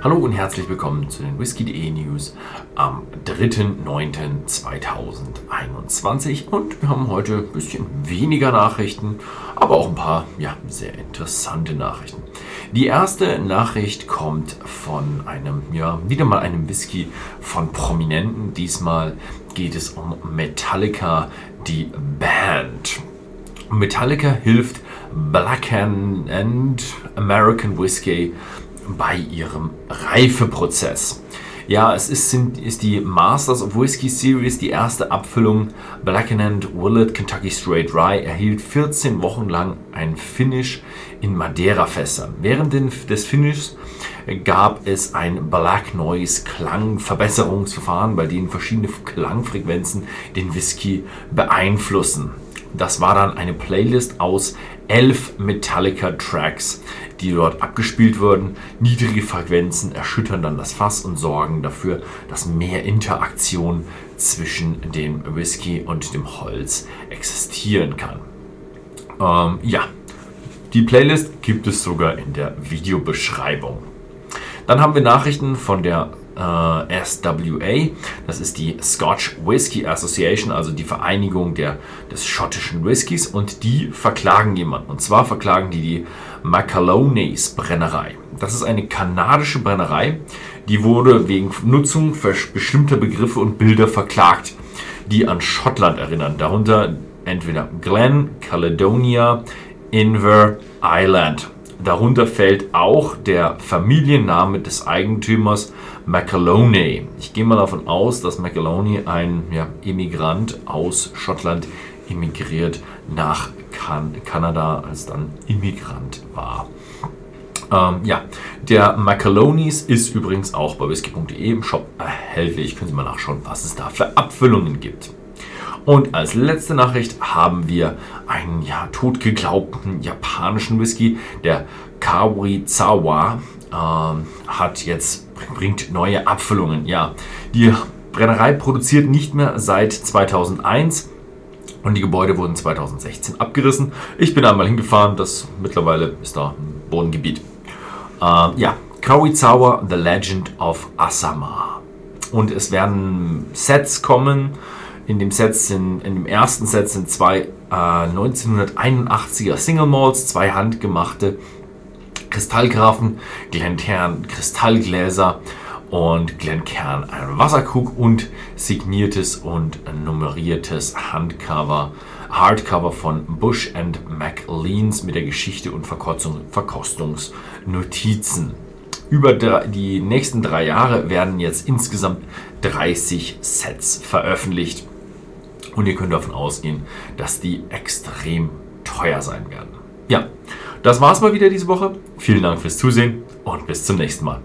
Hallo und herzlich willkommen zu den Whisky.de News am 3.9.2021 und wir haben heute ein bisschen weniger Nachrichten, aber auch ein paar ja, sehr interessante Nachrichten. Die erste Nachricht kommt von einem, ja, wieder mal einem Whisky von Prominenten. Diesmal geht es um Metallica, die Band. Metallica hilft Black and American Whiskey bei ihrem Reifeprozess. Ja, es ist, sind, ist die Masters of Whiskey Series, die erste Abfüllung Blackened Willet Kentucky Straight Rye erhielt 14 Wochen lang ein Finish in Madeira-Fässern. Während des Finishes gab es ein Black Noise Klangverbesserungsverfahren, bei dem verschiedene Klangfrequenzen den Whisky beeinflussen. Das war dann eine Playlist aus elf Metallica-Tracks, die dort abgespielt wurden. Niedrige Frequenzen erschüttern dann das Fass und sorgen dafür, dass mehr Interaktion zwischen dem Whisky und dem Holz existieren kann. Ähm, ja, die Playlist gibt es sogar in der Videobeschreibung. Dann haben wir Nachrichten von der äh, SWA. Das ist die Scotch Whisky Association, also die Vereinigung der, des schottischen Whiskys. Und die verklagen jemanden. Und zwar verklagen die die Macalones Brennerei. Das ist eine kanadische Brennerei. Die wurde wegen Nutzung bestimmter Begriffe und Bilder verklagt, die an Schottland erinnern. Darunter entweder Glen, Caledonia, Inver, Island. Darunter fällt auch der Familienname des Eigentümers McAloney. Ich gehe mal davon aus, dass McAloney ein ja, Immigrant aus Schottland emigriert nach kan Kanada, als dann Immigrant war. Ähm, ja, der McAloney's ist übrigens auch bei whisky.de im Shop erhältlich. Können Sie mal nachschauen, was es da für Abfüllungen gibt. Und als letzte Nachricht haben wir einen ja, totgeglaubten japanischen Whisky, der Kawrizawa, ähm, hat jetzt bringt neue Abfüllungen. Ja, die Brennerei produziert nicht mehr seit 2001 und die Gebäude wurden 2016 abgerissen. Ich bin einmal hingefahren, das mittlerweile ist da ein Bodengebiet. Ähm, ja, Kawizawa, The Legend of Asama. Und es werden Sets kommen in dem Set sind, in dem ersten Set sind zwei äh, 1981er Single Malls, zwei handgemachte Kristallgrafen, Glencairn Kristallgläser und Glencairn ein Wasserkrug und signiertes und nummeriertes Handcover, Hardcover von Bush and McLeans mit der Geschichte und Verkostungsnotizen. Über die nächsten drei Jahre werden jetzt insgesamt 30 Sets veröffentlicht. Und ihr könnt davon ausgehen, dass die extrem teuer sein werden. Ja, das war's mal wieder diese Woche. Vielen Dank fürs Zusehen und bis zum nächsten Mal.